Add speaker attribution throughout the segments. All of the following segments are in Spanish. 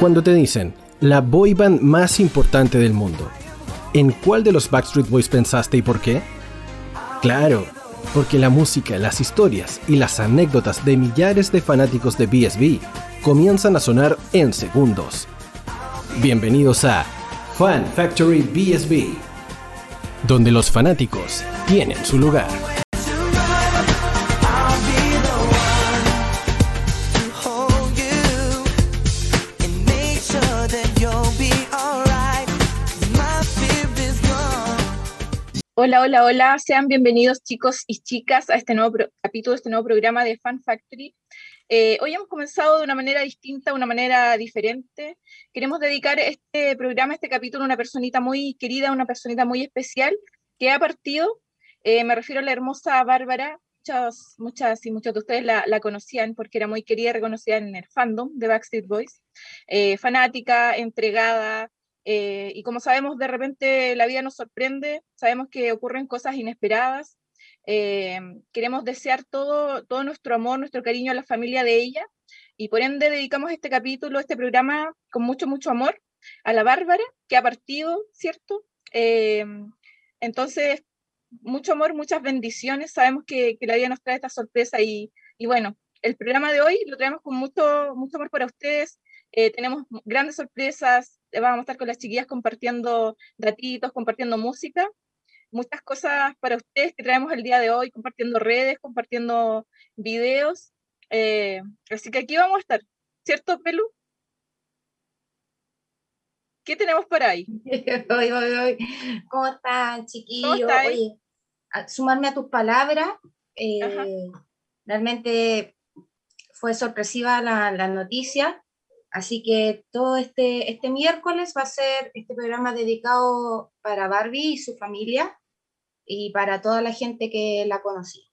Speaker 1: Cuando te dicen, la boy band más importante del mundo, ¿en cuál de los Backstreet Boys pensaste y por qué? Claro, porque la música, las historias y las anécdotas de millares de fanáticos de BSB comienzan a sonar en segundos. Bienvenidos a Fan Factory BSB, donde los fanáticos tienen su lugar.
Speaker 2: Hola, hola, hola. Sean bienvenidos chicos y chicas a este nuevo capítulo, este nuevo programa de Fan Factory. Eh, hoy hemos comenzado de una manera distinta, una manera diferente. Queremos dedicar este programa, este capítulo a una personita muy querida, una personita muy especial que ha partido. Eh, me refiero a la hermosa Bárbara. Muchas, muchas y muchos de ustedes la, conocían porque era muy querida reconocida en el fandom de Backstreet Boys. Eh, fanática, entregada, eh, y como sabemos, de repente la vida nos sorprende, sabemos que ocurren cosas inesperadas. Eh, queremos desear todo, todo nuestro amor, nuestro cariño a la familia de ella y por ende dedicamos este capítulo, este programa con mucho, mucho amor a la Bárbara que ha partido, ¿cierto? Eh, entonces, mucho amor, muchas bendiciones. Sabemos que, que, la vida nos trae esta sorpresa y, y bueno, el programa de hoy lo traemos con mucho, mucho amor para ustedes. Eh, tenemos grandes sorpresas, eh, vamos a estar con las chiquillas compartiendo datitos, compartiendo música, muchas cosas para ustedes que traemos el día de hoy, compartiendo redes, compartiendo videos. Eh, así que aquí vamos a estar, ¿cierto, Pelu? ¿Qué tenemos por ahí?
Speaker 3: Hoy, hoy, hoy. ¿Cómo están, chiquillos? Oye, a sumarme a tus palabras, eh, realmente fue sorpresiva la, la noticia. Así que todo este, este miércoles va a ser este programa dedicado para Barbie y su familia y para toda la gente que la conocía.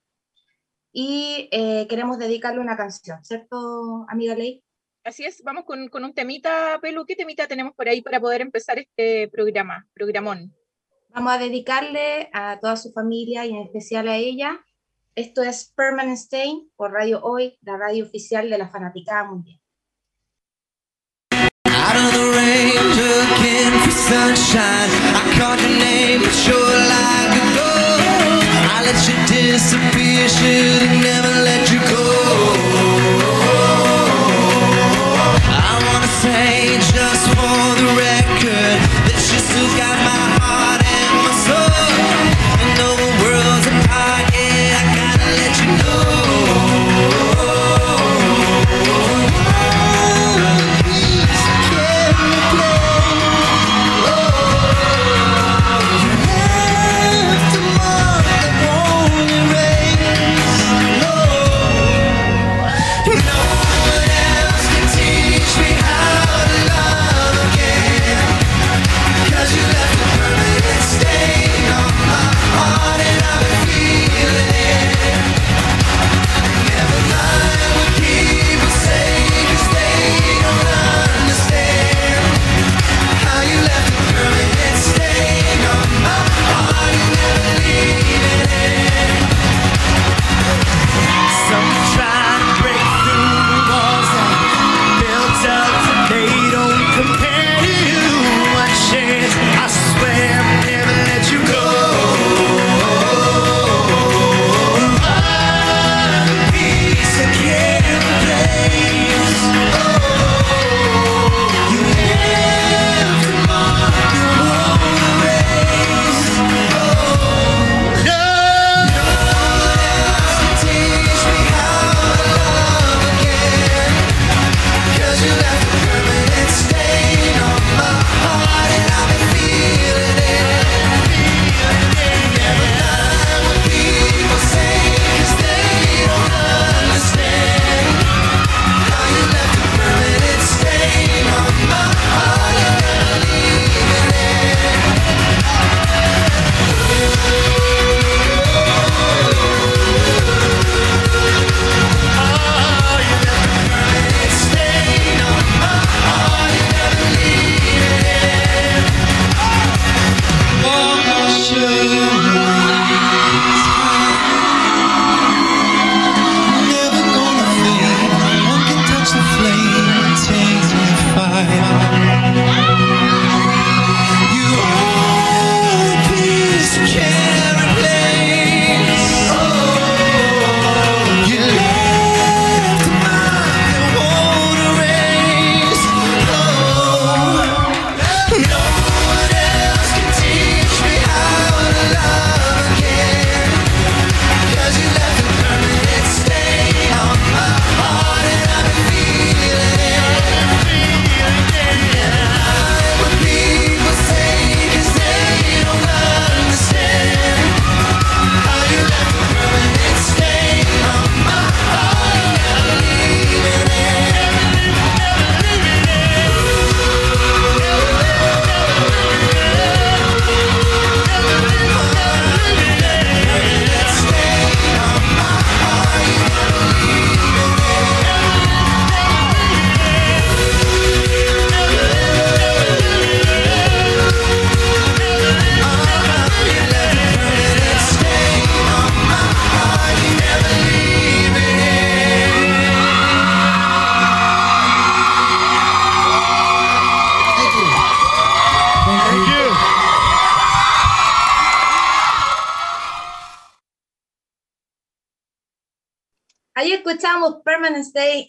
Speaker 3: Y eh, queremos dedicarle una canción, ¿cierto, amiga Ley?
Speaker 2: Así es, vamos con, con, un temita, Pelu. ¿Qué temita tenemos por ahí para poder empezar este programa, programón?
Speaker 3: Vamos a dedicarle a toda su familia y en especial a ella. Esto es Permanent Stain por Radio Hoy, la radio oficial de la Fanaticada Mundial. The rain, looking for sunshine. I called your name, but you're like a. I let you disappear, should've never let you go.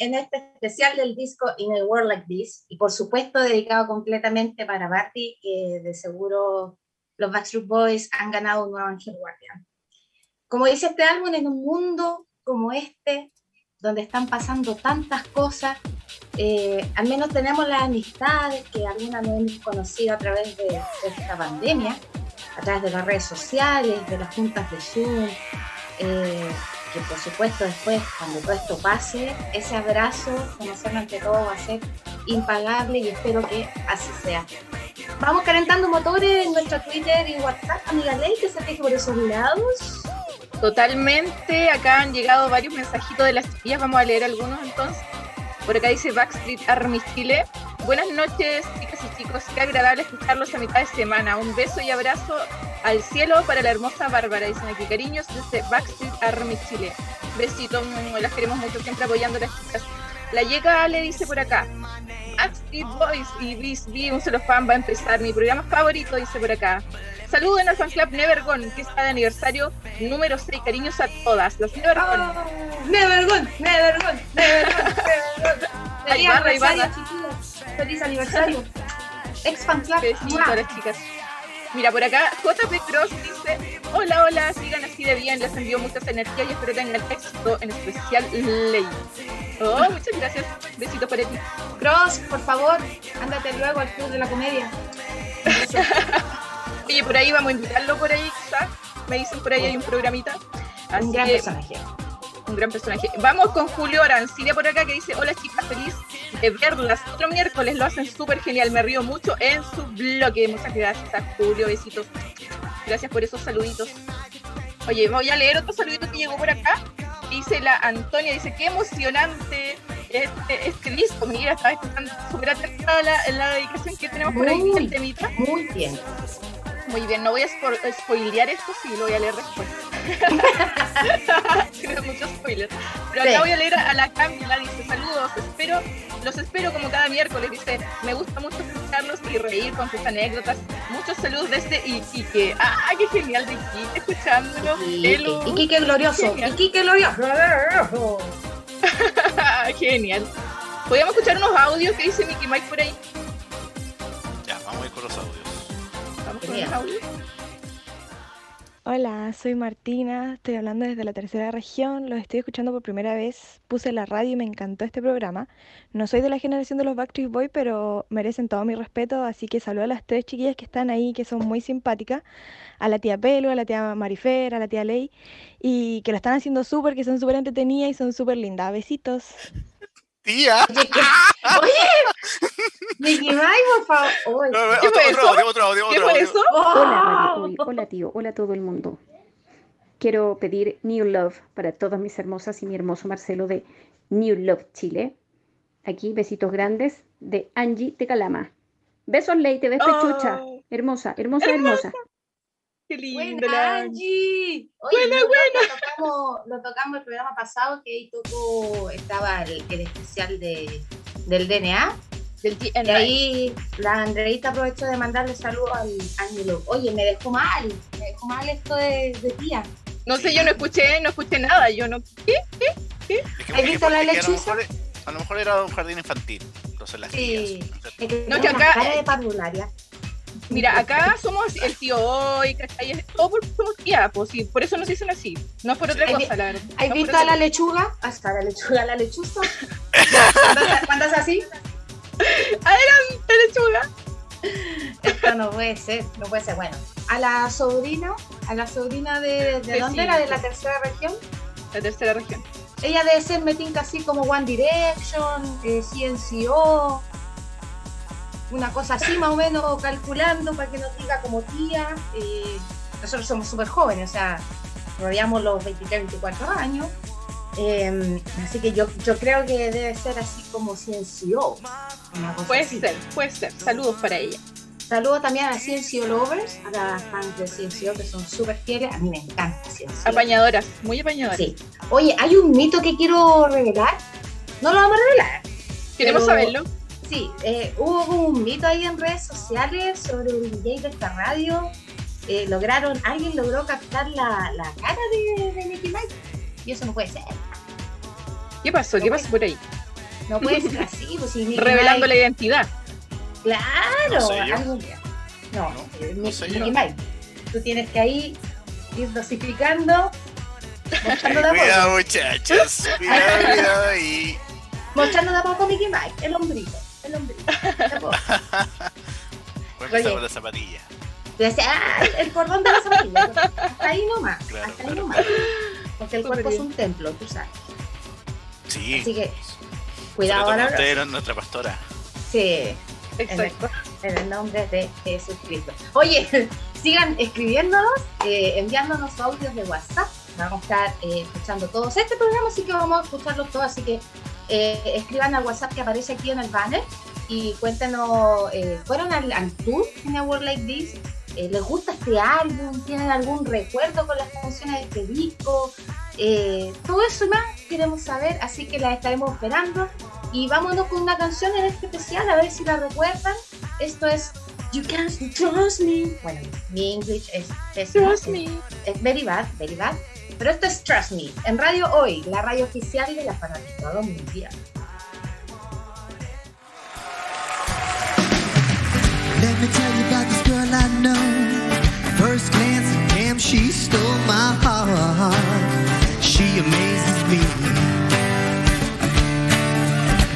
Speaker 4: En este especial del disco In a World Like This y por supuesto dedicado completamente para Barbie, que de seguro los Backstreet Boys han ganado un nuevo Angel Guardian. Como dice este álbum, en un mundo como este, donde están pasando tantas cosas, eh, al menos tenemos las amistades que algunas no hemos conocido a través de, esta pandemia, a través de las redes sociales, de las juntas de Zoom, eh, que por supuesto después, cuando todo esto pase, ese abrazo, conocerlo ante todo, va a ser impagable y espero que así sea. Vamos calentando motores en nuestro Twitter y WhatsApp, amiga Ley, que se que por esos lados.
Speaker 2: Totalmente, acá han llegado varios mensajitos de las chiquillas, vamos a leer algunos entonces. Por acá dice Backstreet Army. Buenas noches, chicas y chicos. Qué agradable escucharlos a mitad de semana. Un beso y abrazo al cielo para la hermosa Bárbara. Dicen aquí cariños desde Backstreet Army Chile. Besitos, las queremos mucho, siempre apoyando a las chicas. La llega le dice por acá. Backstreet Boys y Bis un solo fan va a empezar. Mi programa favorito, dice por acá. Saluden al fan club Never Gone, que está de aniversario número 6. Cariños a todas. Los Never Gone.
Speaker 4: Oh, Never Gone, Never Gone, Never Gone, Feliz aniversario, Feliz aniversario. Ex fan club.
Speaker 2: a las chicas. Mira, por acá JP Cross dice, hola, hola, sigan así de bien, les envío muchas energías y espero tengan éxito, en especial Ley. Oh, muchas gracias. Besitos para ti.
Speaker 4: Cross, por favor, ándate luego al club de la comedia.
Speaker 2: Oye, por ahí vamos a invitarlo por ahí, quizás. Me dicen por ahí hay un programita.
Speaker 4: un gran personaje.
Speaker 2: Un gran personaje. Vamos con Julio Arancilla por acá que dice, hola chicas, feliz de verlas. Otro miércoles lo hacen súper genial, me río mucho en su bloque. Muchas gracias a Julio, besitos. Gracias por esos saluditos. Oye, voy a leer otro saludito que llegó por acá. Dice la Antonia, dice, qué emocionante este, este disco. Mira, estaba escuchando súper atenta la, la dedicación que tenemos por ahí, el temita.
Speaker 4: Muy bien.
Speaker 2: Muy bien, no voy a spoilear esto, sí, lo voy a leer después. Tiene muchos spoilers. Pero acá voy a leer a la Camila, dice, saludos, espero, los espero como cada miércoles, dice, me gusta mucho escucharlos y reír con sus anécdotas. Muchos saludos desde Iquique. ¡Ah, qué genial de Iquique escuchándolo!
Speaker 4: Iquique glorioso, Iquique glorioso.
Speaker 2: genial. ¿Podríamos escuchar unos audios que dice Mickey Mike por ahí?
Speaker 5: Hola, soy Martina, estoy hablando desde la tercera región, los estoy escuchando por primera vez, puse la radio y me encantó este programa. No soy de la generación de los Backstreet Boys, pero merecen todo mi respeto, así que saludo a las tres chiquillas que están ahí, que son muy simpáticas, a la tía Pelo, a la tía Marifer, a la tía Ley, y que lo están haciendo súper, que son súper entretenidas y son súper lindas. Besitos.
Speaker 6: Tía.
Speaker 4: Oye, Mickey por favor.
Speaker 2: ¿Qué fue
Speaker 6: eso?
Speaker 2: ¿Qué fue eso?
Speaker 7: Hola, Hola, tío. Hola a todo el mundo. Quiero pedir New Love para todas mis hermosas y mi hermoso Marcelo de New Love Chile. Aquí, besitos grandes de Angie de Calama. Besos, Ley, te ves pechucha. Hermosa, hermosa, hermosa.
Speaker 2: Qué lindo,
Speaker 4: buena, Angie.
Speaker 2: Oye, buena,
Speaker 4: buena. Lo tocamos, el programa pasado que ahí tocó, estaba el, especial de, del DNA. Del y ahí la Andreita aprovechó de mandarle saludos al Ángelo. Oye, me dejó mal, me dejó mal esto de, de tía.
Speaker 2: No sé, yo no escuché, no escuché nada. Yo no. ¿Qué? ¿Qué? ¿Qué?
Speaker 4: ¿Has visto la lechuza?
Speaker 6: A lo, mejor, era un jardín infantil. Entonces las sí.
Speaker 4: no, que acá. Cara de.
Speaker 2: Mira, acá somos el tío hoy, ¿cachai? Todo por, somos tía, pues sí, por eso nos dicen así. No es por otra cosa, la verdad.
Speaker 4: ¿Has visto a la lechuga? Hasta la lechuga, la lechuza. ¿Cuántas así?
Speaker 2: Adelante, lechuga.
Speaker 4: Esto no puede ser, no puede ser. Bueno, a la sobrina, a la sobrina de, ¿de dónde era? ¿De la tercera región?
Speaker 2: La tercera región.
Speaker 4: Ella debe ser metinca así como One Direction, eh, CNCO, una cosa así más o menos calculando para que nos diga como tía. Eh, nosotros somos súper jóvenes, o sea, rodeamos los 23, 24 años. Em, así que yo, yo creo que debe ser así como Ciencio.
Speaker 2: Puede ser, puede ser. Saludos para ella.
Speaker 4: Saludos también a Ciencio Lovers, a las fans de Ciencio que son súper fieles. A mí me encanta Ciencio.
Speaker 2: Apañadoras, muy apañadoras.
Speaker 4: Sí. Oye, hay un mito que quiero revelar. No lo vamos a revelar.
Speaker 2: Queremos saberlo.
Speaker 4: Sí, eh, hubo un mito ahí en redes sociales sobre el DJ de esta radio. Eh, lograron, alguien logró captar la, la cara de, de Nicky Mike. Y eso no puede ser.
Speaker 2: ¿Qué pasó? ¿Qué pasó por ahí?
Speaker 3: No puede ser así, pues si
Speaker 2: Revelando la identidad.
Speaker 3: Claro, no No, no, Mike. Tú tienes que ahí ir dosificando.
Speaker 6: Mostrando de cuidado, muchachos. Cuidado, cuidado ahí.
Speaker 3: Mostrando de a poco Mickey Mike, el hombrito. El hombrito.
Speaker 6: Voy a la zapatilla.
Speaker 3: Ah, el cordón de la zapatilla. Hasta ahí nomás. hasta ahí nomás. Porque el cuerpo es un templo, tú sabes.
Speaker 6: Sí.
Speaker 3: Así que, cuidado ahora.
Speaker 6: Usted era nuestra pastora.
Speaker 3: Sí. Exacto. En el, nombre de Jesucristo. Oye, sigan escribiéndonos, eh, enviándonos audios de WhatsApp. Vamos a estar eh, escuchando todos este programa, así que vamos a escucharlos todos. Así que eh, escriban al WhatsApp que aparece aquí en el banner y cuéntenos, ¿fueron al, al, tour en A World Like This? ¿Les gusta este álbum? ¿Tienen algún recuerdo con las canciones de este disco? todo eso más queremos saber, así que las estaremos esperando. Y vámonos con una canción en este especial, a ver si la recuerdan. Esto es You Can't Trust Me. Bueno, mi English es
Speaker 2: Trust me.
Speaker 3: Es very bad, very bad. Pero esto es Trust Me, en Radio Hoy, la radio oficial de la fanaticada mundial. Let me tell you about this girl I know. First glance, damn, she stole my heart. She amazes me.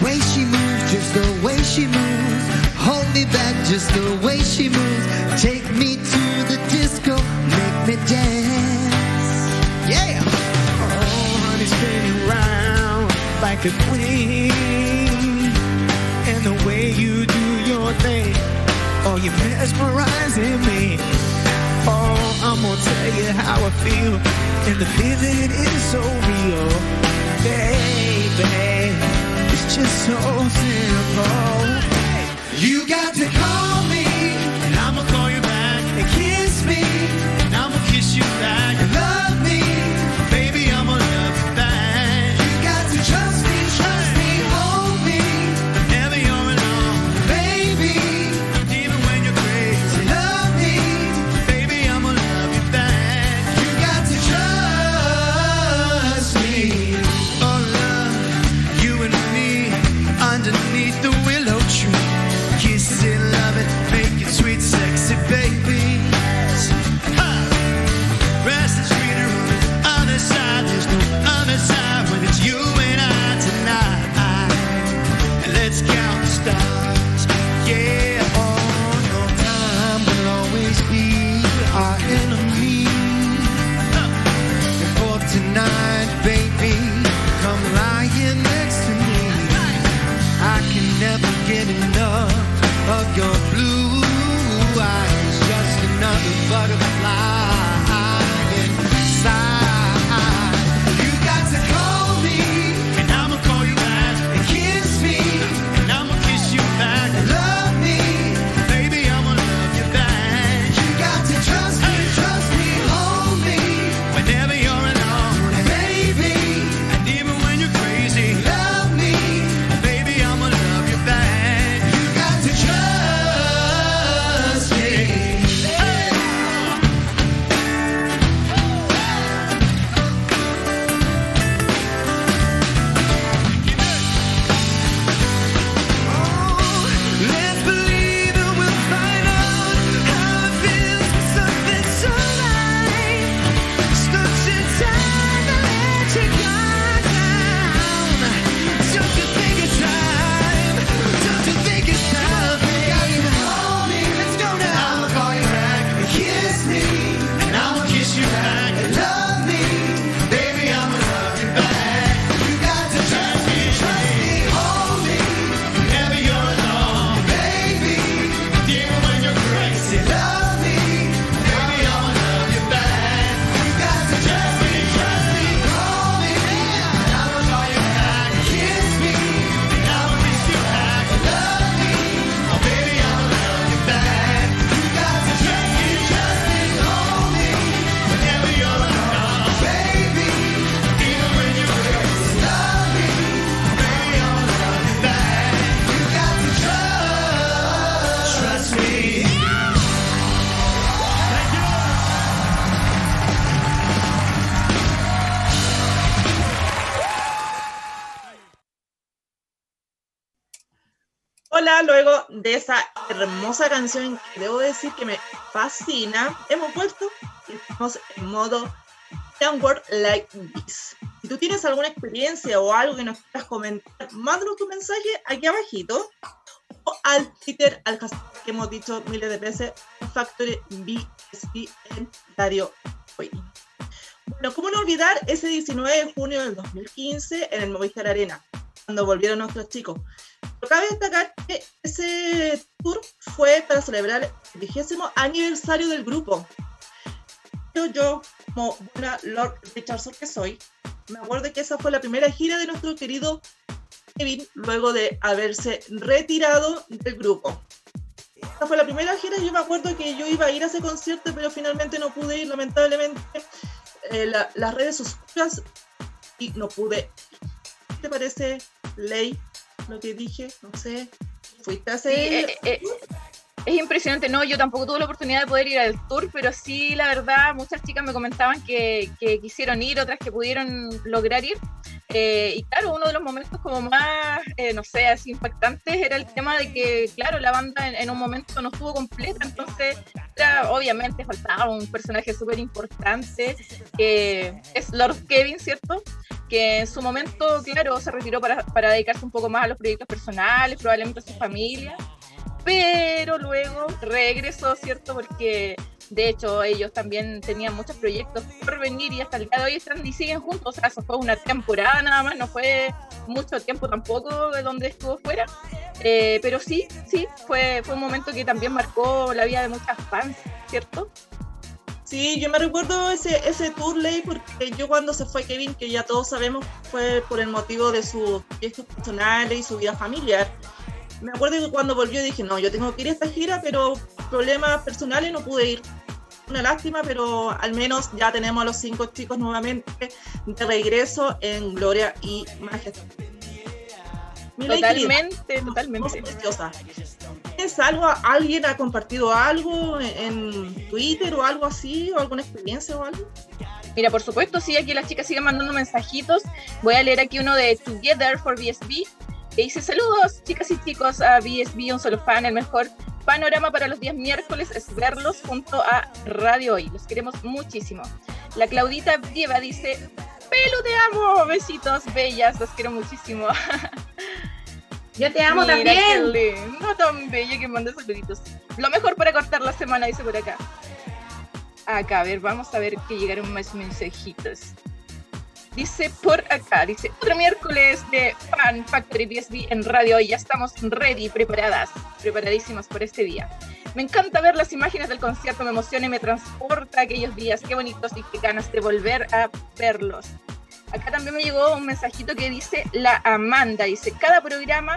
Speaker 3: way she moves, just the way she moves. Hold me back, just the way she moves. Take me to the disco, make me dance. Like a queen. And the way you do your thing, oh, you're mesmerizing me. Oh, I'm gonna tell you how I feel, and the feeling is so real, baby It's just so simple. You got to call me, and I'ma call you back. And kiss me, and I'ma kiss you back. baby.
Speaker 8: De esa hermosa canción que debo decir que me fascina, hemos vuelto y estamos en modo Downward Like This. Si tú tienes alguna experiencia o algo que nos quieras comentar, mándanos tu mensaje aquí abajito o al Twitter, al hashtag que hemos dicho miles de veces, Factory BSB en Radio Hoy. Bueno, ¿cómo no olvidar ese 19 de junio del 2015 en el Movistar Arena, cuando volvieron nuestros chicos? Pero cabe destacar que ese tour fue para celebrar el vigésimo aniversario del grupo. Yo, yo, como buena Lord Richardson que soy, me acuerdo que esa fue la primera gira de nuestro querido Kevin luego de haberse retirado del grupo. Esa fue la primera gira, yo me acuerdo que yo iba a ir a ese concierto, pero finalmente no pude ir, lamentablemente. Eh, las redes oscuras y no pude. ¿Qué te parece, Ley? Lo que dije, no sé. ¿Fuiste a hacer?
Speaker 2: Eh, eh, es impresionante, no, yo tampoco tuve la oportunidad de poder ir al tour, pero sí, la verdad, muchas chicas me comentaban que, que quisieron ir, otras que pudieron lograr ir. Eh, y claro, uno de los momentos como más, eh, no sé, así impactantes era el tema de que, claro, la banda en, un momento no estuvo completa, entonces obviamente faltaba un personaje súper importante, que es Lord Kevin, ¿cierto? Que en su momento, claro, se retiró para, para dedicarse un poco más a los proyectos personales, probablemente a su familia, pero luego regresó, ¿cierto? Porque de hecho, ellos también tenían muchos proyectos por venir y hasta el día de hoy están y siguen juntos. O sea, eso fue una temporada nada más, no fue mucho tiempo tampoco de donde estuvo fuera. Eh, pero sí, sí, fue, fue un momento que también marcó la vida de muchas fans, ¿cierto?
Speaker 8: Sí, yo me recuerdo ese, ese tour, Ley, porque yo cuando se fue Kevin, que ya todos sabemos fue por el motivo de sus proyectos personales y su vida familiar. Me acuerdo que cuando volvió dije, no, yo tengo que ir a esta gira, pero problemas personales no pude ir una lástima, pero al menos ya tenemos a los cinco chicos nuevamente de regreso en Gloria y Majestad.
Speaker 2: totalmente, totalmente.
Speaker 8: ¿Es algo, alguien ha compartido algo en Twitter o algo así, o alguna experiencia o algo?
Speaker 2: Mira, por supuesto, sí, aquí las chicas siguen mandando mensajitos. Voy a leer aquí uno de Together for BSB, que dice saludos, chicas y chicos, a BSB, un solo fan, el mejor panorama para los días miércoles es verlos junto a Radio Hoy. Los queremos muchísimo. La Claudita Vieva dice, Pelo, te amo. Besitos, bellas, los quiero muchísimo.
Speaker 4: Yo te amo también.
Speaker 2: No tan bella que manda saluditos. Lo mejor para cortar la semana, dice por acá. Acá, a ver, vamos a ver que llegaron más mensajitos. Dice por acá, dice otro miércoles de Fan Factory BSB en radio y ya estamos ready, preparadas, preparadísimas por este día. Me encanta ver las imágenes del concierto, me emociona y me transporta aquellos días, qué bonitos y qué ganas de volver a verlos. Acá también me llegó un mensajito que dice la Amanda, dice, cada programa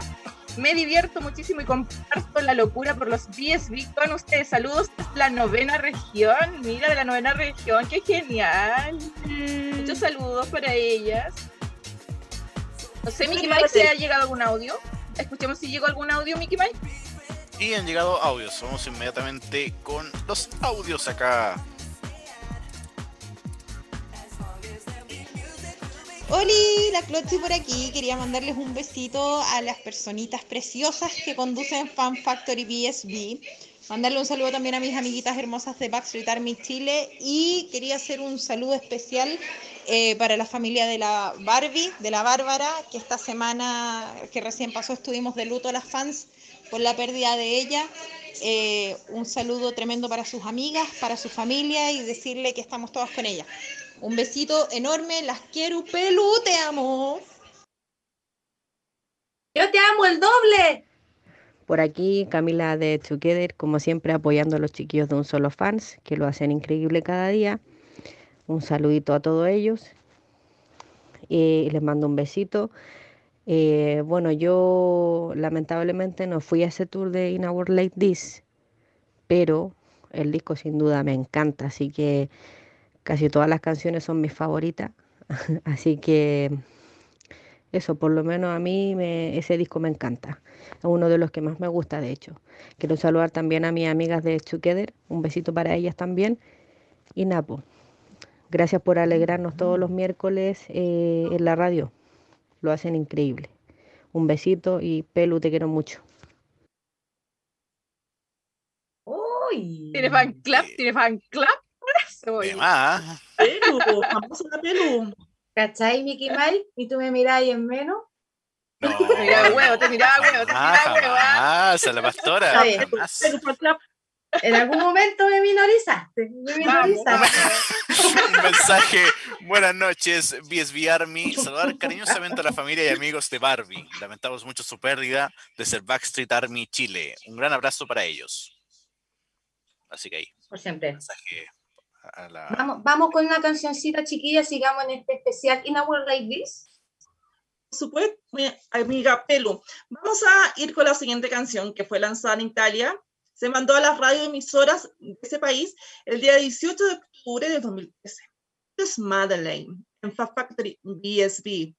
Speaker 2: me divierto muchísimo y comparto la locura por los BSB con ustedes. Saludos desde la novena región. Mira, de la novena región, qué genial. Muchos saludos para ellas. No sé, Mickey Mike, ¿se ha llegado algún audio? Escuchemos si llegó algún audio, Mickey Mike.
Speaker 6: Y han llegado audios. Vamos inmediatamente con los audios acá.
Speaker 9: Hola, la Clochi por aquí. Quería mandarles un besito a las personitas preciosas que conducen Fan Factory BSB. Mandarle un saludo también a mis amiguitas hermosas de Backstreet Army Chile. Y quería hacer un saludo especial eh, para la familia de la Barbie, de la Bárbara, que esta semana que recién pasó estuvimos de luto a las fans por la pérdida de ella. Eh, un saludo tremendo para sus amigas, para su familia y decirle que estamos todas con ella. Un besito enorme, las quiero, Pelu, te amo.
Speaker 4: Yo te amo el doble.
Speaker 10: Por aquí, Camila de Together, como siempre, apoyando a los chiquillos de un solo fans, que lo hacen increíble cada día. Un saludito a todos ellos. Y les mando un besito. Eh, bueno, yo lamentablemente no fui a ese tour de In World Like This, pero el disco sin duda me encanta, así que Casi todas las canciones son mis favoritas, así que eso, por lo menos a mí me, ese disco me encanta. Es uno de los que más me gusta, de hecho. Quiero saludar también a mis amigas de Together, un besito para ellas también. Y Napo, gracias por alegrarnos todos los miércoles eh, en la radio. Lo hacen increíble. Un besito y Pelu, te quiero mucho. Uy.
Speaker 2: Tiene fan club, tiene fan club.
Speaker 6: Oye. más.
Speaker 8: Pelu, vamos a la pelu.
Speaker 4: ¿Cachai, Mickey Mouse? Y tú me miráis en menos.
Speaker 2: No. Te miraba huevo, te miraba huevo, te miraba huevo.
Speaker 6: Ah, esa la pastora.
Speaker 4: En algún momento me minorizaste. Me minorizaste.
Speaker 6: Un mensaje. Buenas noches, BSB Army. Saludar cariñosamente a la familia y amigos de Barbie. Lamentamos mucho su pérdida de ser Backstreet Army Chile. Un gran abrazo para ellos. Así que ahí.
Speaker 4: Por siempre. Vamos, vamos con una cancioncita chiquilla, sigamos en este especial In a World Like This.
Speaker 8: Por supuesto, mi amiga Pelu. Vamos a ir con la siguiente canción que fue lanzada en Italia se mandó a las radioemisoras de ese país el día 18 de octubre de 2013. Es Madeleine en Fast Factory BSB.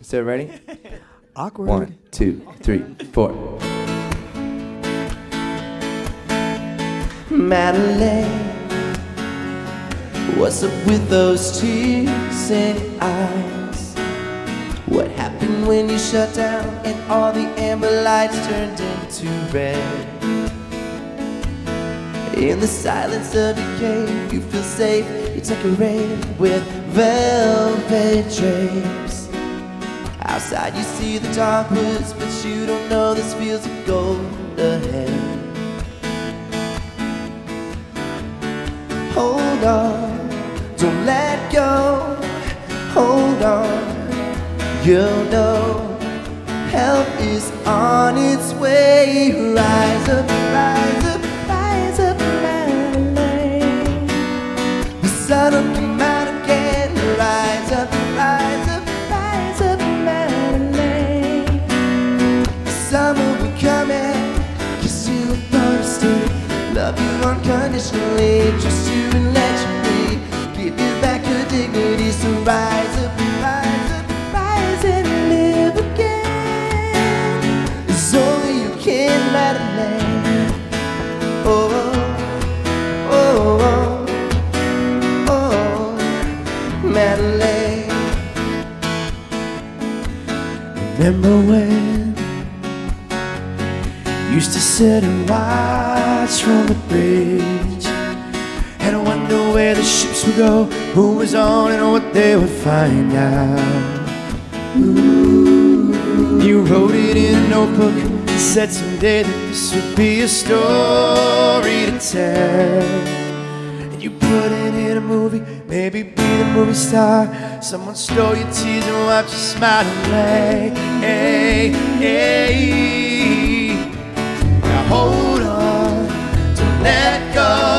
Speaker 3: Is that ready? Awkward. One, two, three, four. Madeleine, what's up with those tears in eyes? What happened when you shut down and all the amber lights turned into red? In the silence of your cave, you feel safe. You're decorated with velvet drapes. Outside, you see the dark woods, but you don't know this fields of gold ahead. Hold on, don't let go. Hold on You'll know help is on its way. Rise up, rise up, rise up, Madeline. The sun will come out again. Rise up, rise up, rise up, Madeline. The summer will be coming. Kiss you honesty. Love you unconditionally. You and let you be. Give you back your dignity. So rise up. Remember when used to sit and watch from the bridge And I wonder where the ships would go Who was on and what they would find out. Ooh. You wrote it in a notebook Said someday that this would be a story to tell. And you put it in a movie Maybe be the movie star. Someone stole your tears and wiped your smile away. Hey, hey. Now hold on, don't let go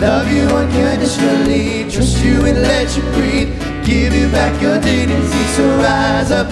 Speaker 3: love you unconditionally, trust you and let you breathe, give you back your dignity. So rise up,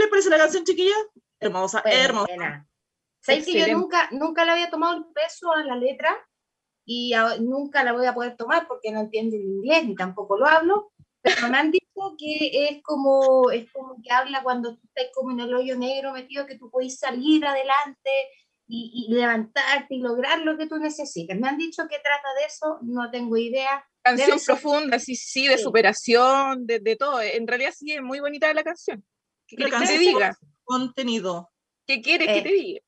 Speaker 8: les parece la canción, chiquilla? Hermosa, hermosa.
Speaker 4: ¿Sabes que yo nunca, nunca le había tomado el peso a la letra y nunca la voy a poder tomar porque no entiendo el inglés ni tampoco lo hablo? Pero me han dicho que es como, es como que habla cuando tú estás como en el hoyo negro metido, que tú puedes salir adelante y, levantarte y lograr lo que tú necesitas. Me han dicho que trata de eso, no tengo idea.
Speaker 2: Canción profunda, sí, sí, de superación, de, de, todo. En realidad sí es muy bonita la canción.
Speaker 8: ¿Qué que te diga? Contenido.
Speaker 2: ¿Qué quieres que te eh, diga?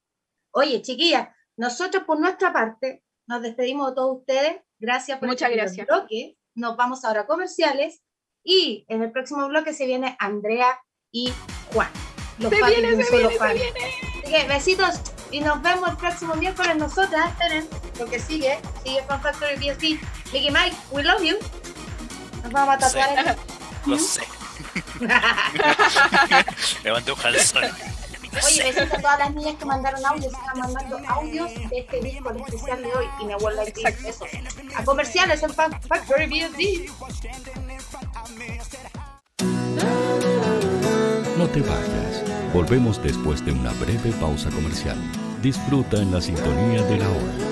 Speaker 4: Oye, chiquilla, nosotros por nuestra parte nos despedimos de todos ustedes. Gracias por
Speaker 2: Muchas este gracias.
Speaker 4: bloque. Nos vamos ahora a comerciales Y en el próximo bloque se viene Andrea y Juan.
Speaker 2: Los se viene, se viene, se
Speaker 4: viene. besitos y nos vemos el próximo miércoles. Nosotras, esperen, porque sigue, sigue Fan Factory BSB. Mickey Mike, we love you. Nos vamos a tatuar.
Speaker 6: Lo sé. Levante un calzón.
Speaker 4: Oye, besitos a todas las niñas que mandaron audios, están mandando audios de este disco especial de hoy y me vuelvo a decir eso. A comerciales en Factory BSD.
Speaker 11: No te vayas. Volvemos después de una breve pausa comercial. Disfruta en la sintonía de la hora.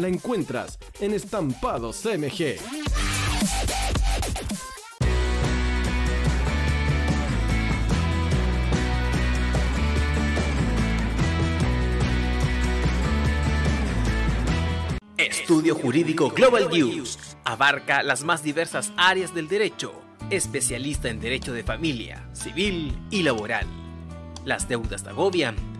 Speaker 12: la encuentras en Estampados MG.
Speaker 13: Estudio Jurídico Global News abarca las más diversas áreas del derecho, especialista en derecho de familia, civil y laboral. Las deudas te agobian.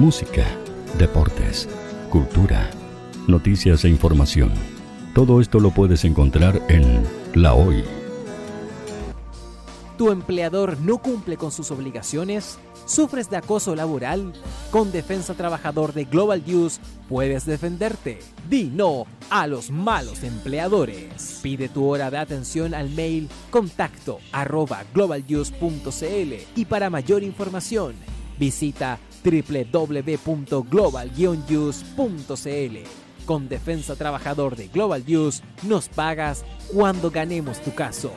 Speaker 11: Música, deportes, cultura, noticias e información. Todo esto lo puedes encontrar en La Hoy
Speaker 13: tu empleador no cumple con sus obligaciones, sufres de acoso laboral, con Defensa Trabajador de Global News puedes defenderte. Di no a los malos empleadores. Pide tu hora de atención al mail contacto arroba y para mayor información visita www.global Con Defensa Trabajador de Global News nos pagas cuando ganemos tu caso.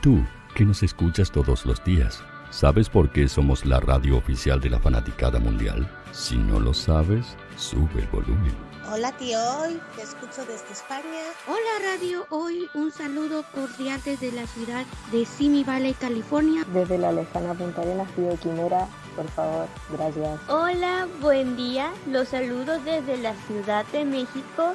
Speaker 11: Tú, que nos escuchas todos los días, ¿sabes por qué somos la radio oficial de la fanaticada mundial? Si no lo sabes, sube el volumen.
Speaker 14: Hola tío Hoy, te escucho desde España.
Speaker 15: Hola Radio Hoy, un saludo cordial desde la ciudad de Simi Valley, California.
Speaker 16: Desde la lejana Punta Arenas, tío Quimera, por favor, gracias.
Speaker 17: Hola, buen día, los saludo desde la Ciudad de México.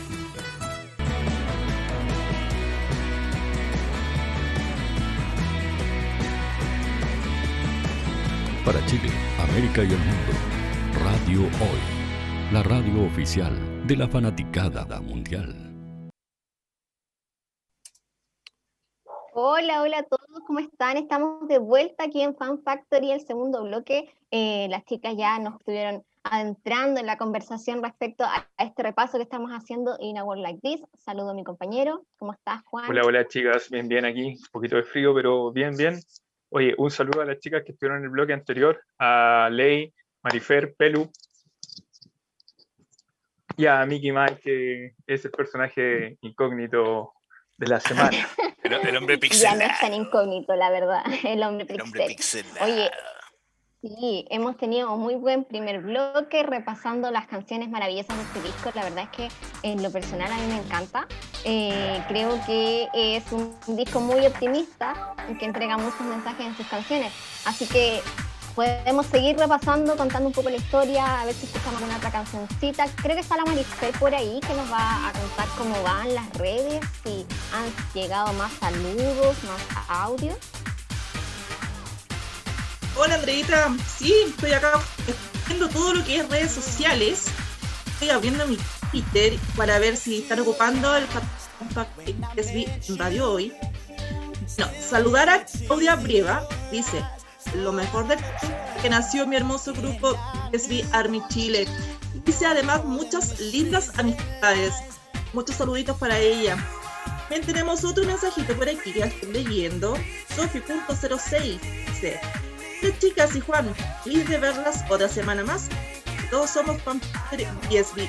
Speaker 11: para Chile, América y el mundo. Radio Hoy, la radio oficial de la fanaticada mundial.
Speaker 18: Hola, hola a todos, ¿cómo están? Estamos de vuelta aquí en Fan Factory, el segundo bloque. Eh, las chicas ya nos estuvieron adentrando en la conversación respecto a, este repaso que estamos haciendo en A World Like This. Saludo a mi compañero. ¿Cómo estás, Juan?
Speaker 19: Hola, hola, chicas. Bien, bien aquí. Un poquito de frío, pero bien, bien. Oye, un saludo a las chicas que estuvieron en el bloque anterior, a Ley, Marifer, Pelu, y a Mickey Mike, que es el personaje incógnito de la semana.
Speaker 6: el, hombre pixel.
Speaker 18: Ya no es tan incógnito, la verdad, el hombre pixel. Oye, Sí, hemos tenido muy buen primer bloque repasando las canciones maravillosas de este disco. La verdad es que en lo personal a mí me encanta. Eh, creo que es un disco muy optimista que entrega muchos mensajes en sus canciones. Así que podemos seguir repasando, contando un poco la historia, a ver si escuchamos una otra cancioncita. Creo que está la Marifel por ahí que nos va a contar cómo van las redes, si han llegado más saludos, más audios.
Speaker 8: Hola Andreita, sí, estoy acá viendo todo lo que es redes sociales. Estoy abriendo mi Twitter para ver si están ocupando el SB Radio hoy. No, saludar a Claudia Brieva, dice, lo mejor de que nació mi hermoso grupo SB Army Chile. Dice además muchas lindas amistades. Muchos saluditos para ella. También tenemos otro mensajito por aquí que estoy leyendo. Sofi.06 dice, chicas y Juan, feliz de verlas otra semana más. Todos somos y SB.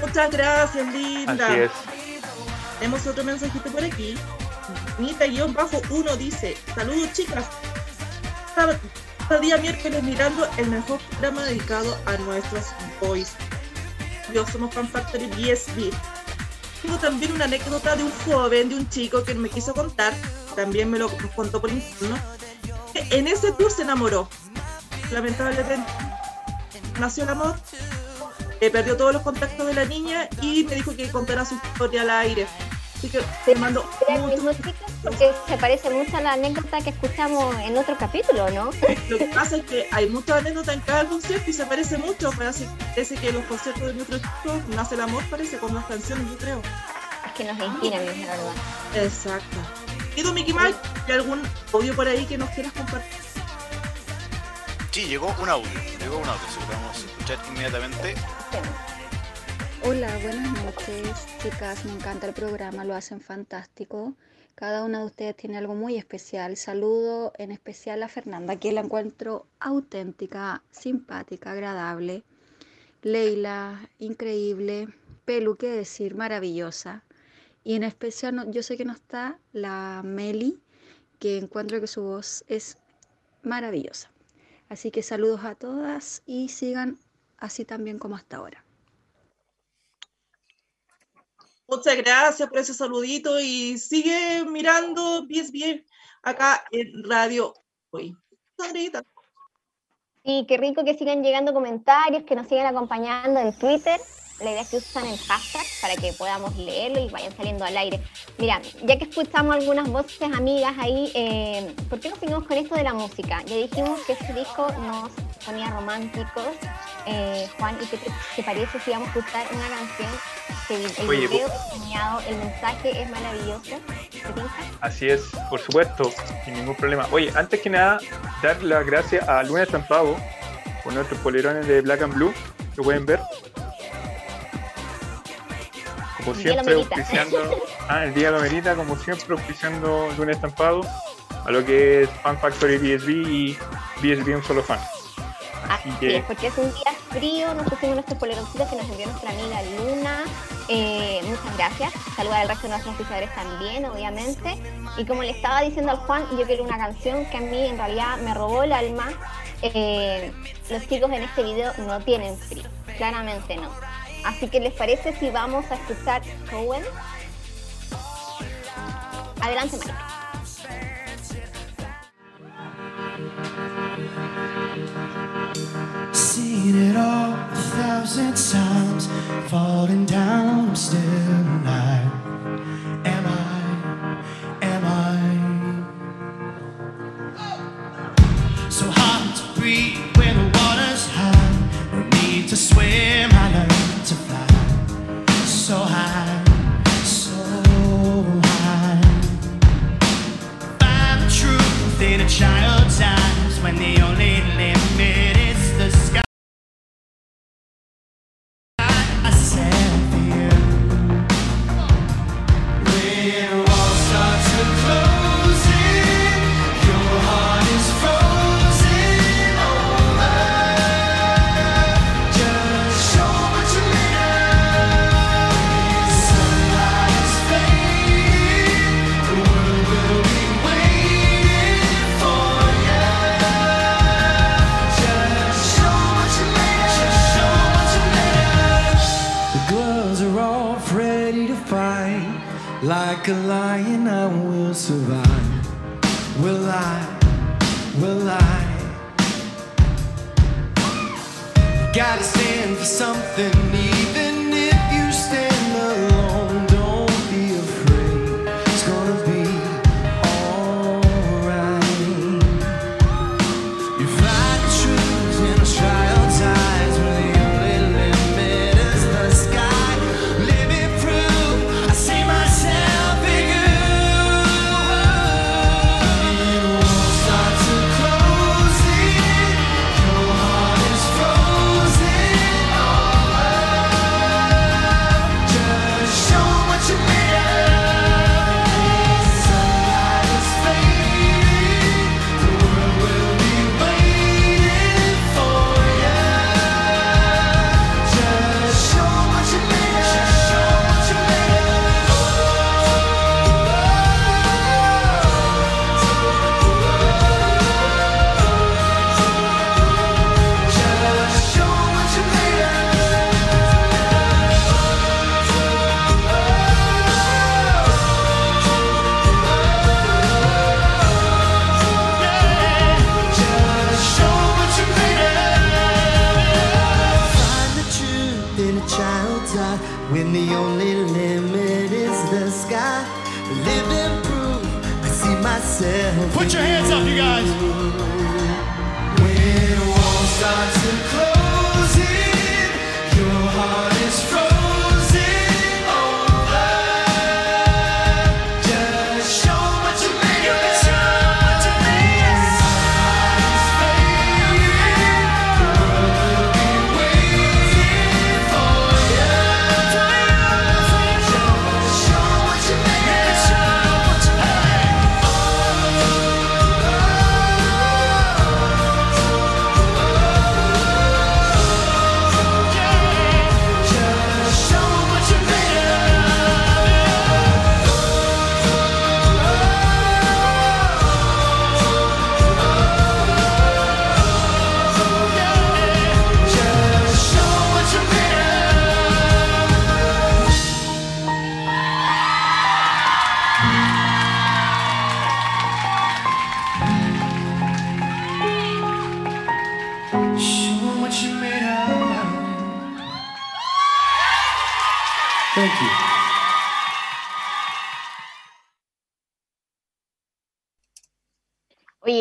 Speaker 8: Muchas gracias, linda.
Speaker 19: Así es.
Speaker 8: Tenemos otro mensajito por aquí. Nita-1 dice, saludos chicas. Cada, día miércoles mirando el mejor programa dedicado a nuestros boys. Yo somos Fan Factory BSB. Tengo también una anécdota de un joven, de un chico que me quiso contar, también me lo contó por interno, en ese tour se enamoró. Lamentablemente nació el amor, eh, perdió todos los contactos de la niña y me dijo que contara su historia al aire. Así que te mando
Speaker 18: porque se parece mucho a la anécdota que escuchamos en otro capítulo, ¿no?
Speaker 8: Lo que pasa es que hay muchas anécdotas en cada concierto y se parece mucho. Parece, parece que los conciertos de nuestro equipo nace el amor, parece, con las canciones, yo creo.
Speaker 18: Es que nos inspiran, la verdad.
Speaker 8: Exacto. ¿Y tú, Mickey Mike? ¿Hay algún audio por ahí que nos quieras compartir?
Speaker 6: Sí, llegó un audio. Llegó un audio, que vamos a escuchar inmediatamente.
Speaker 20: Hola, buenas noches, chicas. Me encanta el programa, lo hacen fantástico. Cada una de ustedes tiene algo muy especial. Saludo en especial a Fernanda, que la encuentro auténtica, simpática, agradable. Leila, increíble. Pelu, qué decir, maravillosa. Y en especial, yo sé que no está la Meli, que encuentro que su voz es maravillosa. Así que saludos a todas y sigan así también como hasta ahora.
Speaker 8: Muchas gracias por ese saludito y sigue mirando bien acá en Radio Hoy.
Speaker 18: Y qué rico que sigan llegando comentarios, que nos sigan acompañando en Twitter la idea es que usan el hashtag para que podamos leerlo y vayan saliendo al aire. Mira, ya que escuchamos algunas voces amigas ahí, eh, ¿por qué no seguimos con esto de la música? Ya dijimos que este disco nos ponía románticos. Eh, Juan, ¿y qué te, parece si vamos a escuchar una canción que el, video es el mensaje es maravilloso?
Speaker 19: Así es, por supuesto, sin ningún problema. Oye, antes que nada, dar las gracias a Luna Estampado por nuestros polerones de Black and Blue, que pueden ver como siempre, auspiciando. Ah, el día lo merita, como siempre, auspiciando un estampado a lo que es Fan Factory BSB y BSB un solo fan.
Speaker 18: Así que... porque es un día frío, nos pusimos nuestros poleroncitos que nos envió nuestra amiga Luna. Eh, muchas gracias. Saludar al resto de nuestros oficiadores también, obviamente. Y como le estaba diciendo al Juan, yo quiero una canción que a mí en realidad me robó el alma. Eh, los chicos en este video no tienen frío, claramente no. Así que les parece si vamos a escuchar Cohen. Adelante,
Speaker 3: down,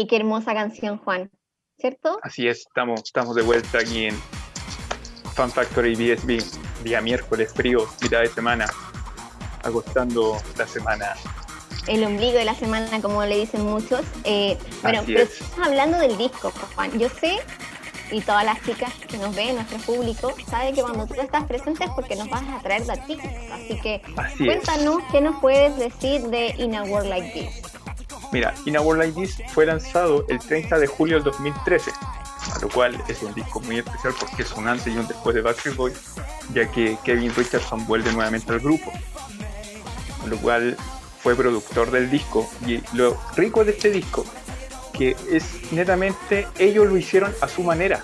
Speaker 18: Oye, qué hermosa canción, Juan. ¿Cierto?
Speaker 19: Así es, estamos, estamos de vuelta aquí en Fan Factory BSB, día miércoles frío, mitad de semana, acostando la semana.
Speaker 18: El ombligo de la semana, como le dicen muchos. Eh, bueno,
Speaker 19: Así
Speaker 18: pero
Speaker 19: es.
Speaker 18: estamos hablando del disco, Juan. Yo sé y todas las chicas que nos ven, nuestro público, sabe que cuando tú estás presente es porque nos vas a traer la chica. Así que cuéntanos qué nos puedes decir de In a World Like This.
Speaker 19: Mira, In a World Like This fue lanzado el 30 de julio del 2013, a lo cual es un disco muy especial porque es un antes y un después de Backstreet Boys, ya que Kevin Richardson vuelve nuevamente al grupo, a lo cual fue productor del disco. Y lo rico de este disco, que es netamente ellos lo hicieron a su manera.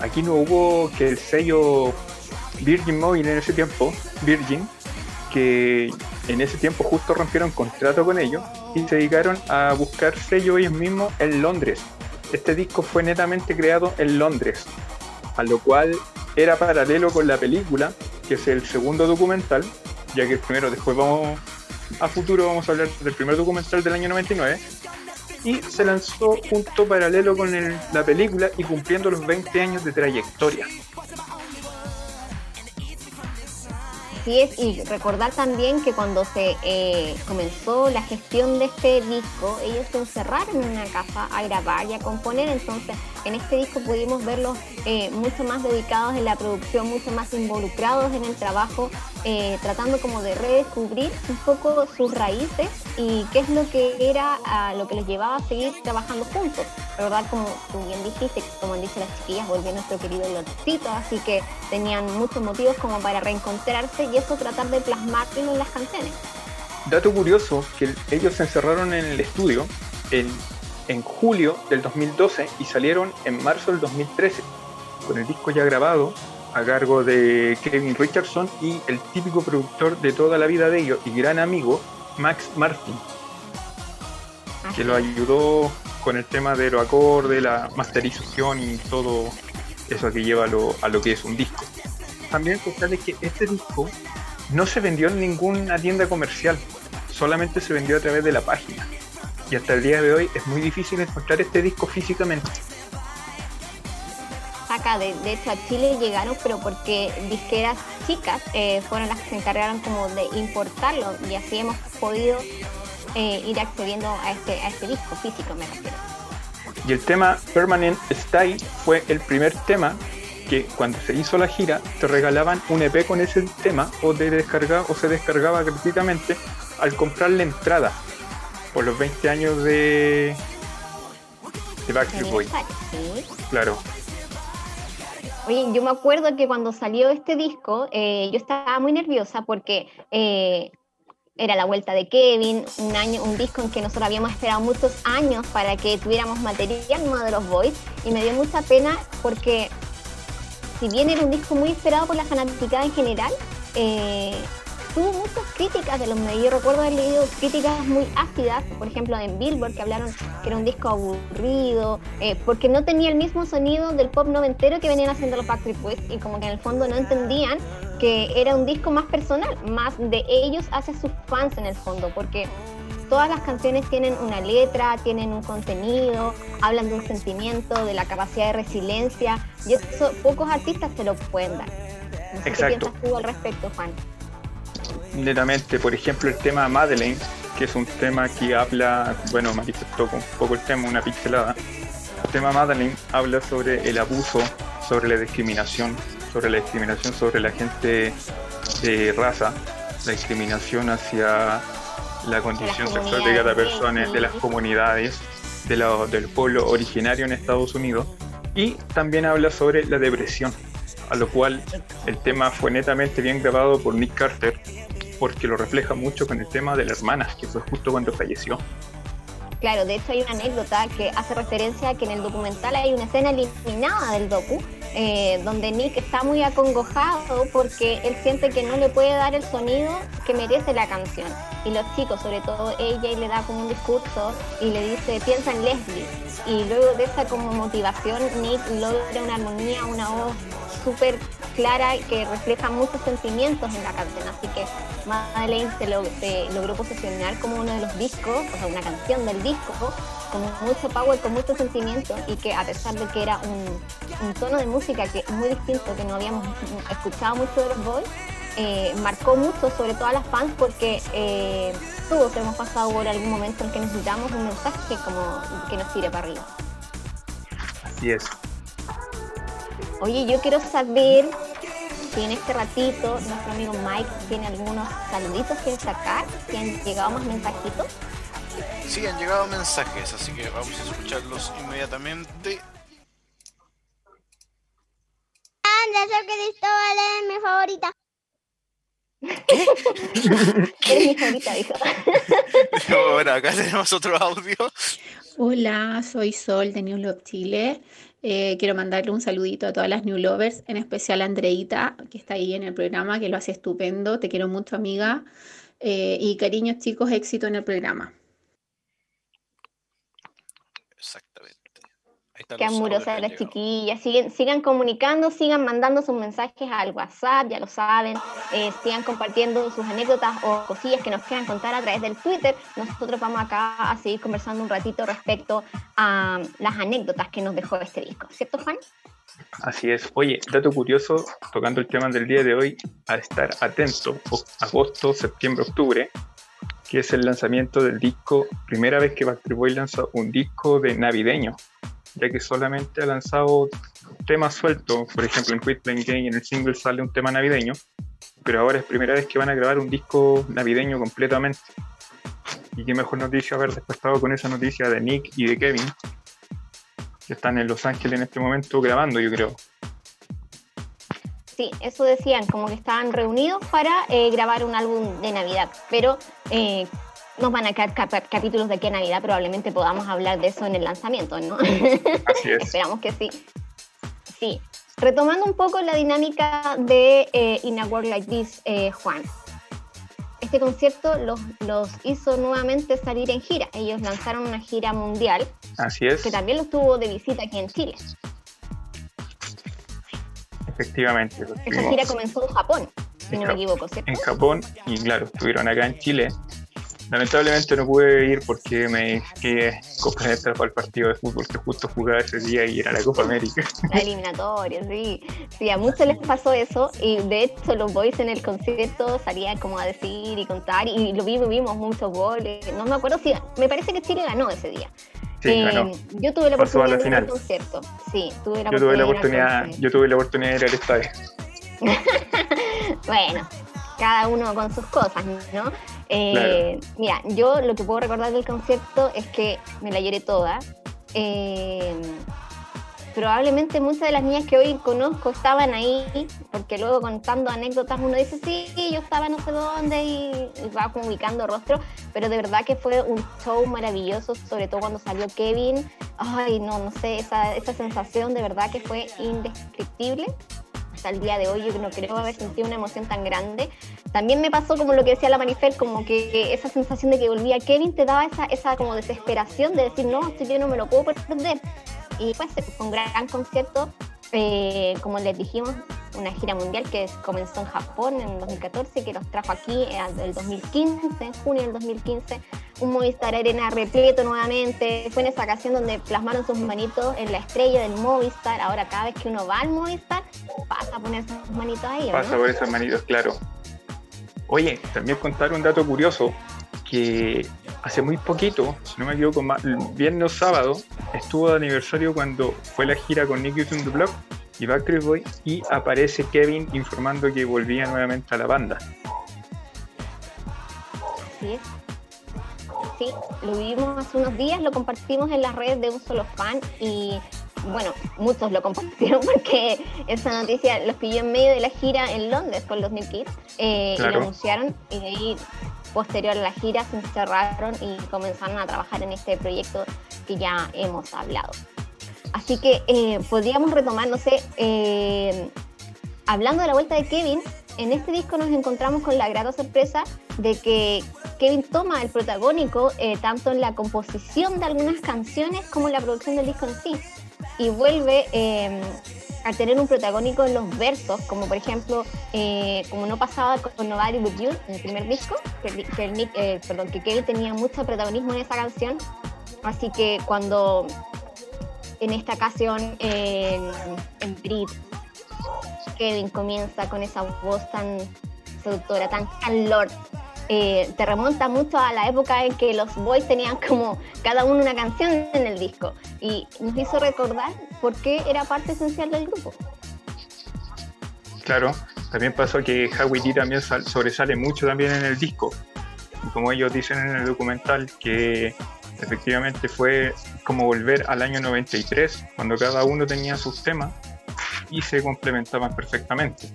Speaker 19: Aquí no hubo que el sello Virgin Mobile en ese tiempo, Virgin, que en ese tiempo justo rompieron contrato con ellos y se dedicaron a buscar sello ellos mismos en Londres. Este disco fue netamente creado en Londres, a lo cual era paralelo con la película, que es el segundo documental, ya que el primero después vamos a futuro vamos a hablar del primer documental del año 99 y se lanzó junto paralelo con la película y cumpliendo los 20 años de trayectoria.
Speaker 18: Así es, y recordar también que cuando se eh, comenzó la gestión de este disco, ellos se encerraron en una casa a grabar y a componer, entonces en este disco pudimos verlos eh, mucho más dedicados en la producción, mucho más involucrados en el trabajo, eh, tratando como de redescubrir un poco sus raíces y qué es lo que era lo que les llevaba a seguir trabajando juntos. Verdad, como tú bien dijiste, como han las chiquillas, volvió nuestro querido Lotito, así que tenían muchos motivos como para reencontrarse y eso tratar de plasmarlo en las canciones.
Speaker 19: Dato curioso, que ellos se encerraron en el estudio en julio del 2012 y salieron en marzo del 2013, con el disco ya grabado a cargo de Kevin Richardson y el típico productor de toda la vida de ellos y gran amigo Max Martin, que lo ayudó con el tema de los acordes, la masterización y todo eso que lleva lo, a lo que es un disco. También contarles que este disco no se vendió en ninguna tienda comercial, solamente se vendió a través de la página y hasta el día de hoy es muy difícil encontrar este disco físicamente.
Speaker 18: Acá, de, hecho, a Chile llegaron, pero porque disqueras chicas eh, fueron las que se encargaron como de importarlo y así hemos podido eh, ir accediendo a este, a este disco físico, me refiero.
Speaker 19: Y el tema Permanent Style fue el primer tema que cuando se hizo la gira te regalaban un EP con ese tema o, se descargaba gratuitamente al comprar la entrada por los 20 años de, de Backstreet Boys. Claro.
Speaker 18: Oye, yo me acuerdo que cuando salió este disco, eh, yo estaba muy nerviosa porque eh, era la vuelta de Kevin, un año, un disco en que nosotros habíamos esperado muchos años para que tuviéramos material nuevo de los Boys, y me dio mucha pena porque si bien era un disco muy esperado por la fanaticada en general, eh, tuvo muchas críticas de los medios. Yo recuerdo haber leído críticas muy ácidas, por ejemplo en Billboard, que hablaron que era un disco aburrido, eh, porque no tenía el mismo sonido del pop noventero que venían haciendo los Backstreet Boys y como que en el fondo no entendían que era un disco más personal, más de ellos hacia sus fans en el fondo, porque todas las canciones tienen una letra, tienen un contenido, hablan de un sentimiento, de la capacidad de resiliencia, y eso pocos artistas se lo pueden dar. No sé ¿Qué piensas tú al respecto, Juan?
Speaker 19: netamente, por ejemplo, el tema Madeleine, que es un tema que habla, bueno, manifestó un poco el tema, una pixelada. El tema Madeleine habla sobre el abuso, sobre la discriminación, sobre la discriminación sobre la gente de raza, la discriminación hacia la condición sexual de cada persona, de las comunidades, de del pueblo originario en Estados Unidos. Y también habla sobre la depresión, a lo cual el tema fue netamente bien grabado por Nick Carter, porque lo refleja mucho con el tema de la hermana, que fue justo cuando falleció.
Speaker 18: Claro, de hecho hay una anécdota que hace referencia a que en el documental hay una escena eliminada del docu, eh, donde Nick está muy acongojado porque él siente que no le puede dar el sonido que merece la canción. Y los chicos, sobre todo ella, le da como un discurso y le dice, piensa en Leslie. Y luego de esa como motivación, Nick logra una armonía, una voz súper clara y que refleja muchos sentimientos en la canción. Así que Madeleine se, logró posicionar como uno de los discos, o sea, una canción del disco, con mucho power, con mucho sentimiento y que a pesar de que era un, tono de música que muy distinto, que no habíamos escuchado mucho de los Boys, eh, marcó mucho, sobre todo a las fans, porque eh, todos hemos pasado por algún momento en que necesitamos un mensaje como que nos tire para arriba.
Speaker 19: Así es.
Speaker 18: Oye, yo quiero saber si en este ratito nuestro amigo Mike tiene algunos saluditos que sacar, si han llegado más mensajitos.
Speaker 6: Sí, han llegado mensajes, así que vamos a escucharlos inmediatamente.
Speaker 17: Anda, que Cristóbal es mi favorita.
Speaker 18: ¿Qué? Eres mi favorita, dijo.
Speaker 6: bueno, acá tenemos otro audio.
Speaker 21: Hola, soy Sol de New Love Chile. Eh, quiero mandarle un saludito a todas las New Lovers, en especial a Andreita, que está ahí en el programa, que lo hace estupendo. Te quiero mucho, amiga. Eh, y cariños, chicos, éxito en el programa.
Speaker 18: Qué amorosas las chiquillas. Siguen, sigan comunicando, sigan mandando sus mensajes al WhatsApp, ya lo saben. Eh, sigan compartiendo sus anécdotas o cosillas que nos quieran contar a través del Twitter. Nosotros vamos acá a seguir conversando un ratito respecto a las anécdotas que nos dejó este disco. ¿Cierto, Juan?
Speaker 19: Así es. Oye, dato curioso, tocando el tema del día de hoy, a estar atento, agosto, septiembre, octubre, que es el lanzamiento del disco, primera vez que Backstreet Boy lanza un disco de navideño ya que solamente ha lanzado temas sueltos, por ejemplo en Quit Playing Game en el single sale un tema navideño, pero ahora es primera vez que van a grabar un disco navideño completamente. Y qué mejor noticia haber despertado con esa noticia de Nick y de Kevin, que están en Los Ángeles en este momento grabando, yo creo.
Speaker 18: Sí, eso decían, como que estaban reunidos para eh, grabar un álbum de Navidad, pero eh, nos van a quedar capítulos de aquí a Navidad, probablemente podamos hablar de eso en el lanzamiento, ¿no?
Speaker 19: Así es.
Speaker 18: Esperamos que sí. Sí. Retomando un poco la dinámica de eh, In a World Like This, eh, Juan. Este concierto los, los hizo nuevamente salir en gira. Ellos lanzaron una gira mundial.
Speaker 19: Así es.
Speaker 18: Que también los tuvo de visita aquí en Chile.
Speaker 19: Efectivamente.
Speaker 18: Esa gira comenzó en Japón, si no me equivoco, ¿cierto?
Speaker 19: En Japón, y claro, estuvieron acá en Chile Lamentablemente no pude ir porque me quedé comprometer para el partido de fútbol que justo jugaba ese día y era la Copa América.
Speaker 18: La eliminatoria, sí. Sí, a muchos les pasó eso y de hecho los boys en el concierto salían como a decir y contar y lo vimos, vimos muchos goles. No me acuerdo si, me parece que Chile ganó ese día.
Speaker 19: Sí,
Speaker 18: eh, Yo tuve la oportunidad de ir al concierto. Sí, tuve la
Speaker 19: yo tuve la oportunidad, yo tuve la oportunidad de ir al estadio.
Speaker 18: bueno, cada uno con sus cosas, ¿no? Eh, mira, yo lo que puedo recordar del concierto es que me la lloré toda. Eh, probablemente muchas de las niñas que hoy conozco estaban ahí, porque luego contando anécdotas uno dice, sí, yo estaba no sé dónde y, va como ubicando rostro, pero de verdad que fue un show maravilloso, sobre todo cuando salió Kevin. Ay, no, no sé, esa, esa sensación de verdad que fue indescriptible hasta el día de hoy yo no creo haber sentido una emoción tan grande. También me pasó como lo que decía la Manifer, como que esa sensación de que volvía Kevin te daba esa, esa como desesperación de decir, no, esto yo no me lo puedo perder. Y pues fue un gran concierto, eh, como les dijimos, una gira mundial que comenzó en Japón en 2014, que los trajo aquí en el 2015, en junio del 2015, un Movistar Arena repleto nuevamente, fue en esa ocasión donde plasmaron sus manitos en la estrella del Movistar, ahora cada vez que uno va al Movistar, pasa a poner sus manitos ahí.
Speaker 19: Pasa por esos manitos, claro. Oye, también contar un dato curioso, que hace muy poquito, si no me equivoco, viernes o sábado, estuvo de aniversario cuando fue la gira con Nicky on the Block y Backstreet Boy y aparece Kevin informando que volvía nuevamente a la banda.
Speaker 18: Es. Sí, lo vivimos hace unos días, lo compartimos en las redes de un solo fan y bueno, muchos lo compartieron porque esa noticia los pilló en medio de la gira en Londres con los New Kids eh, y lo anunciaron y de ahí posterior a la gira se encerraron y comenzaron a trabajar en este proyecto que ya hemos hablado. Así que eh, podríamos retomar, no sé, eh, hablando de la vuelta de Kevin, en este disco nos encontramos con la grata sorpresa de que Kevin toma el protagónico eh, tanto en la composición de algunas canciones como en la producción del disco en sí. Y vuelve a tener un protagónico en los versos, como por ejemplo, como no pasaba con Nobody With You en el primer disco, que, que, Kevin tenía mucho protagonismo en esa canción. Así que cuando en esta ocasión en, Brit, Kevin comienza con esa voz tan seductora, tan, lord, eh, te remonta mucho a la época en que los boys tenían como cada uno una canción en el disco y nos hizo recordar por qué era parte esencial del grupo.
Speaker 19: Claro, también pasó que Howie D también sobresale mucho también en el disco. Y como ellos dicen en el documental, que efectivamente fue como volver al año 93, cuando cada uno tenía sus temas y se complementaban perfectamente.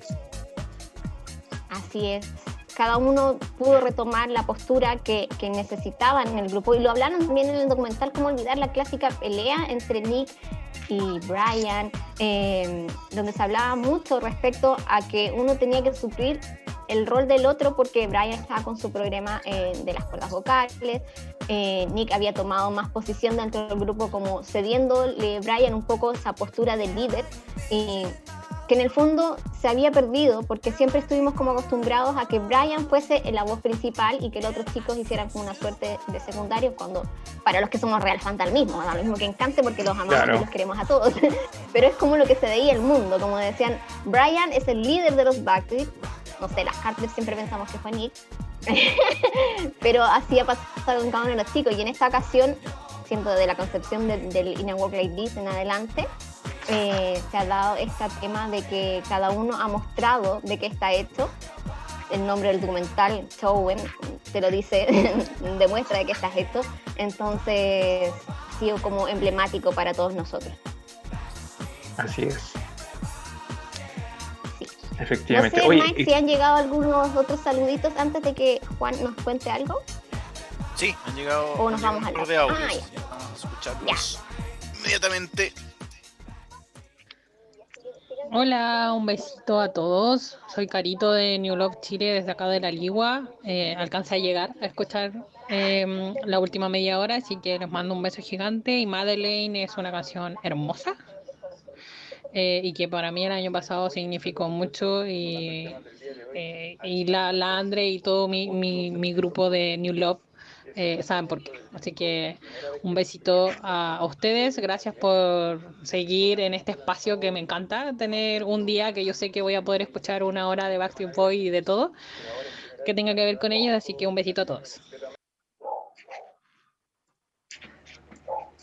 Speaker 18: Así es. Cada uno pudo retomar la postura que, necesitaban en el grupo. Y lo hablaron también en el documental, cómo olvidar la clásica pelea entre Nick y Brian, em, donde se hablaba mucho respecto a que uno tenía que suplir el rol del otro porque Brian estaba con su problema eh, de las cuerdas vocales, eh, Nick había tomado más posición dentro del grupo como cediéndole a Brian un poco esa postura de líder. Y que en el fondo se había perdido porque siempre estuvimos como acostumbrados a que Brian fuese la voz principal y que los otros chicos hicieran como una suerte de secundario cuando para los que somos real fans al mismo, lo mismo que encante porque los amamos y los queremos a todos, pero es como lo que se veía el mundo, como decían, Brian es el líder de los Backstreet, no sé, las Carter siempre pensamos que fue Nick, pero así ha pasado con cada uno de los chicos y en esta ocasión, siento de la concepción del In a Work Like This en adelante, eh, se ha dado este tema de que cada uno ha mostrado de qué está hecho. El nombre del documental, Chowen, te lo dice, demuestra de qué está hecho. Entonces, ha sido como emblemático para todos nosotros.
Speaker 19: Así es. Efectivamente.
Speaker 18: No sé, si han llegado algunos otros saluditos antes de que Juan nos cuente algo.
Speaker 6: Sí, han llegado.
Speaker 18: O nos vamos a
Speaker 6: de ah, Vamos a escucharlos inmediatamente.
Speaker 22: Hola, un besito a todos. Soy Carito de New Love Chile desde acá de la Ligua. Eh, alcancé a llegar a escuchar em, la última media hora, así que les mando un beso gigante. Y Madeleine es una canción hermosa eh, y que para mí el año pasado significó mucho. Y, eh, y la, la Andre y todo mi, mi, mi grupo de New Love eh, saben por qué. Así que un besito a, ustedes, gracias por seguir en este espacio que me encanta tener un día que yo sé que voy a poder escuchar una hora de Backstreet Boy y de todo que tenga que ver con ellos, así que un besito a todos.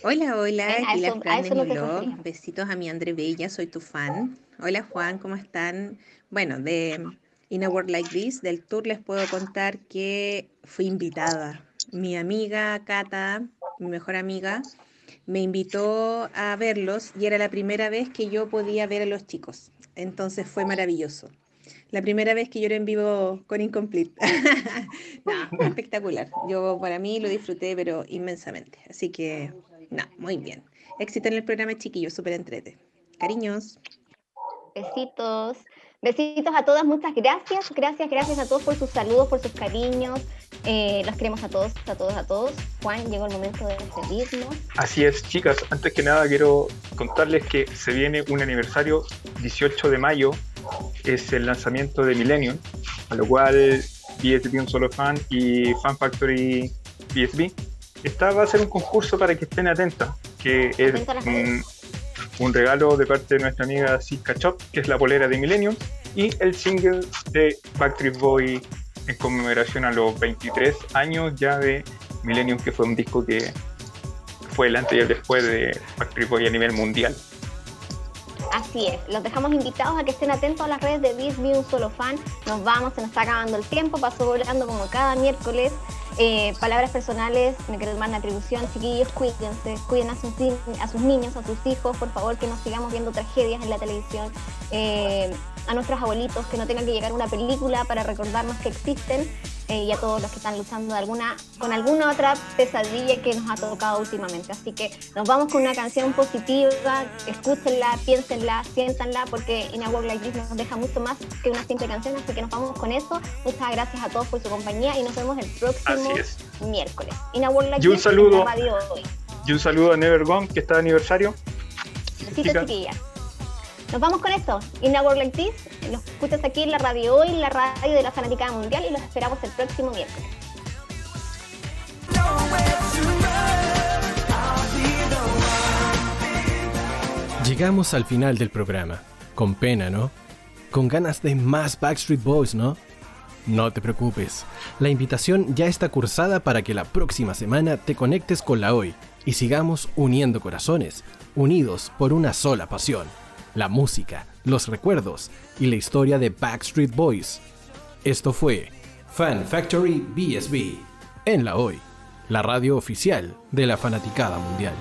Speaker 23: Hola, hola, aquí la Fran de Besitos a mi André Bella, soy tu fan. Hola Juan, ¿cómo están? Bueno, de In a World Like This, del tour, les puedo contar que fui invitada mi amiga Cata, mi mejor amiga, me invitó a verlos y era la primera vez que yo podía ver a los chicos. Entonces fue maravilloso. La primera vez que era en vivo con Incomplete. no, espectacular. Yo para mí lo disfruté, pero inmensamente. Así que, no, muy bien. Éxito en el programa, chiquillos, súper entrete. Cariños.
Speaker 18: Besitos. Besitos a todas, muchas gracias. Gracias, gracias a todos por sus saludos, por sus cariños. Eh, los queremos a todos, a todos, a todos. Juan, llegó el momento de despedirnos.
Speaker 19: Así es, chicas. Antes que nada quiero contarles que se viene un aniversario 18 de mayo. Es el lanzamiento de Millennium, a lo cual BSB Un Solo Fan y Fan Factory BSB. Esta va a ser un concurso para que estén atentas, que es un, regalo de parte de nuestra amiga Siska Chop, que es la polera de Millennium, y el single de Backstreet Boy en conmemoración a los 23 años ya de Millennium, que fue un disco que fue el antes y el después de Backstreet Boy a nivel mundial.
Speaker 18: Así es, los dejamos invitados a que estén atentos a las redes de Bisbee, un solo fan. Nos vamos, se nos está acabando el tiempo, pasó volando como cada miércoles. Eh, palabras personales, me quiero tomar la atribución, chiquillos, cuídense, cuiden a sus, a sus niños, a sus hijos, por favor, que no sigamos viendo tragedias en la televisión. Eh, a nuestros abuelitos, que no tenga que llegar una película para recordarnos que existen eh, y a todos los que están luchando de alguna, con alguna otra pesadilla que nos ha tocado últimamente. Así que nos vamos con una canción positiva, escúchenla, piénsenla, siéntanla, porque In a World Like This nos deja mucho más que una simple canción, así que nos vamos con eso. Muchas gracias a todos por su compañía y nos vemos el próximo miércoles.
Speaker 19: In a World Like y un saludo, Y un saludo a Never Gone, que está de aniversario.
Speaker 18: Besitos, chiquillas. Nos vamos con esto. In a World Like This. Los escuchas aquí en la radio hoy, en la radio de la Fanaticada Mundial y los esperamos el próximo miércoles.
Speaker 1: Llegamos al final del programa. Con pena, ¿no? Con ganas de más Backstreet Boys, ¿no? No te preocupes, la invitación ya está cursada para que la próxima semana te conectes con la hoy y sigamos uniendo corazones, unidos por una sola pasión, la música, los recuerdos y la historia de Backstreet Boys. Esto fue Fan Factory BSB en la hoy, la radio oficial de la fanaticada mundial.